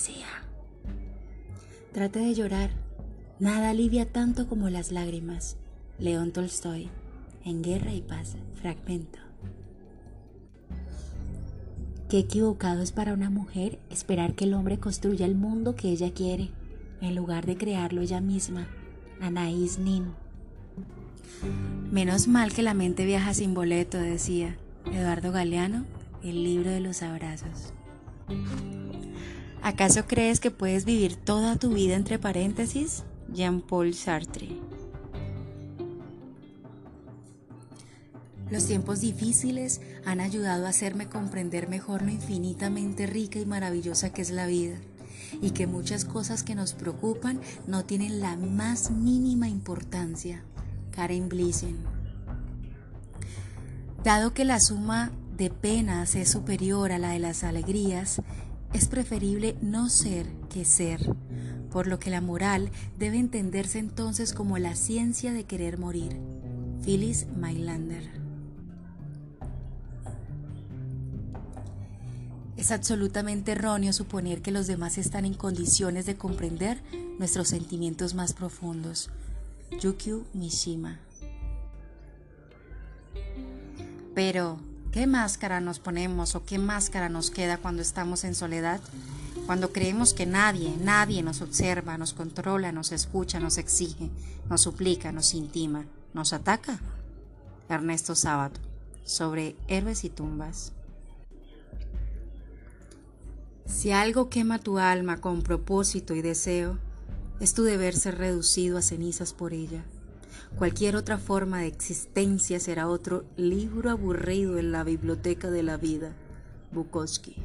poesía. Trate de llorar. Nada alivia tanto como las lágrimas. León Tolstoy. En Guerra y Paz. Fragmento. Qué equivocado es para una mujer esperar que el hombre construya el mundo que ella quiere, en lugar de crearlo ella misma. Anaís Nin. Menos mal que la mente viaja sin boleto, decía Eduardo Galeano, el libro de los abrazos. ¿Acaso crees que puedes vivir toda tu vida entre paréntesis? Jean-Paul Sartre. Los tiempos difíciles han ayudado a hacerme comprender mejor lo infinitamente rica y maravillosa que es la vida y que muchas cosas que nos preocupan no tienen la más mínima importancia. Karen Blissen. Dado que la suma de penas es superior a la de las alegrías, es preferible no ser que ser, por lo que la moral debe entenderse entonces como la ciencia de querer morir. Phyllis Mylander. Es absolutamente erróneo suponer que los demás están en condiciones de comprender nuestros sentimientos más profundos. Yukio Mishima. Pero, ¿qué máscara nos ponemos o qué máscara nos queda cuando estamos en soledad? Cuando creemos que nadie, nadie nos observa, nos controla, nos escucha, nos exige, nos suplica, nos intima, nos ataca. Ernesto Sábato, sobre héroes y tumbas. Si algo quema tu alma con propósito y deseo, es tu deber ser reducido a cenizas por ella. Cualquier otra forma de existencia será otro libro aburrido en la biblioteca de la vida. Bukowski.